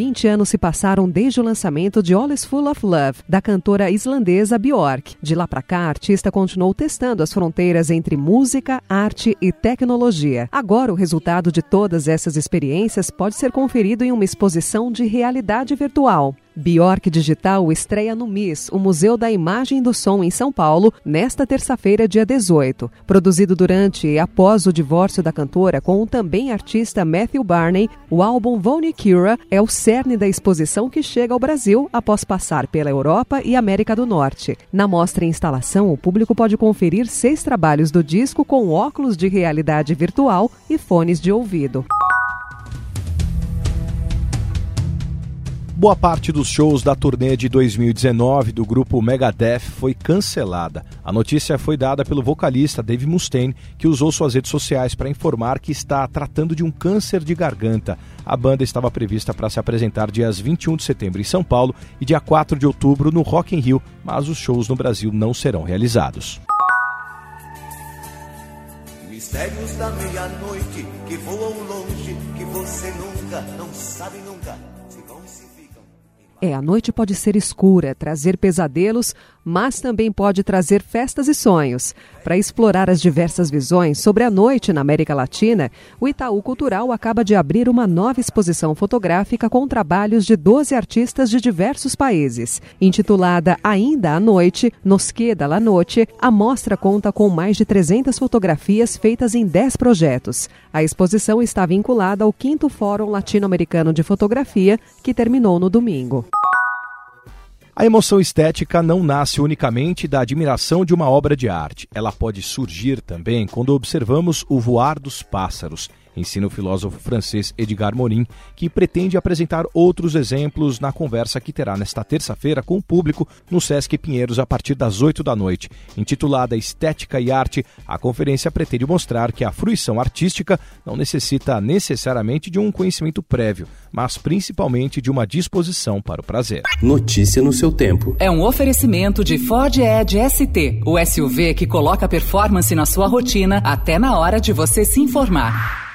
20 anos se passaram desde o lançamento de All Is Full of Love, da cantora islandesa Björk. De lá para cá, a artista continuou testando as fronteiras entre música, arte e tecnologia. Agora, o resultado de todas essas experiências pode ser conferido em uma exposição de realidade virtual. Bjork Digital estreia no MIS, o Museu da Imagem e do Som em São Paulo, nesta terça-feira, dia 18. Produzido durante e após o divórcio da cantora com o também artista Matthew Barney, o álbum Vonnie Cura é o cerne da exposição que chega ao Brasil após passar pela Europa e América do Norte. Na mostra e instalação, o público pode conferir seis trabalhos do disco com óculos de realidade virtual e fones de ouvido. Boa parte dos shows da turnê de 2019 do grupo Megadeth foi cancelada. A notícia foi dada pelo vocalista Dave Mustaine, que usou suas redes sociais para informar que está tratando de um câncer de garganta. A banda estava prevista para se apresentar dias 21 de setembro em São Paulo e dia 4 de outubro no Rock in Rio, mas os shows no Brasil não serão realizados. Mistérios da meia-noite que voam longe, que você nunca, não sabe nunca, É, a noite pode ser escura, trazer pesadelos, mas também pode trazer festas e sonhos. Para explorar as diversas visões sobre a noite na América Latina, o Itaú Cultural acaba de abrir uma nova exposição fotográfica com trabalhos de 12 artistas de diversos países. Intitulada Ainda à Noite, Nos Queda la Noite, a mostra conta com mais de 300 fotografias feitas em 10 projetos. A exposição está vinculada ao 5 Fórum Latino-Americano de Fotografia, que terminou no domingo. A emoção estética não nasce unicamente da admiração de uma obra de arte. Ela pode surgir também quando observamos o voar dos pássaros, ensina o filósofo francês Edgar Morin, que pretende apresentar outros exemplos na conversa que terá nesta terça-feira com o público no Sesc Pinheiros a partir das 8 da noite. Intitulada Estética e Arte, a conferência pretende mostrar que a fruição artística não necessita necessariamente de um conhecimento prévio, mas principalmente de uma disposição para o prazer. Notícia no seu tempo. É um oferecimento de Ford Edge ST, o SUV que coloca performance na sua rotina até na hora de você se informar.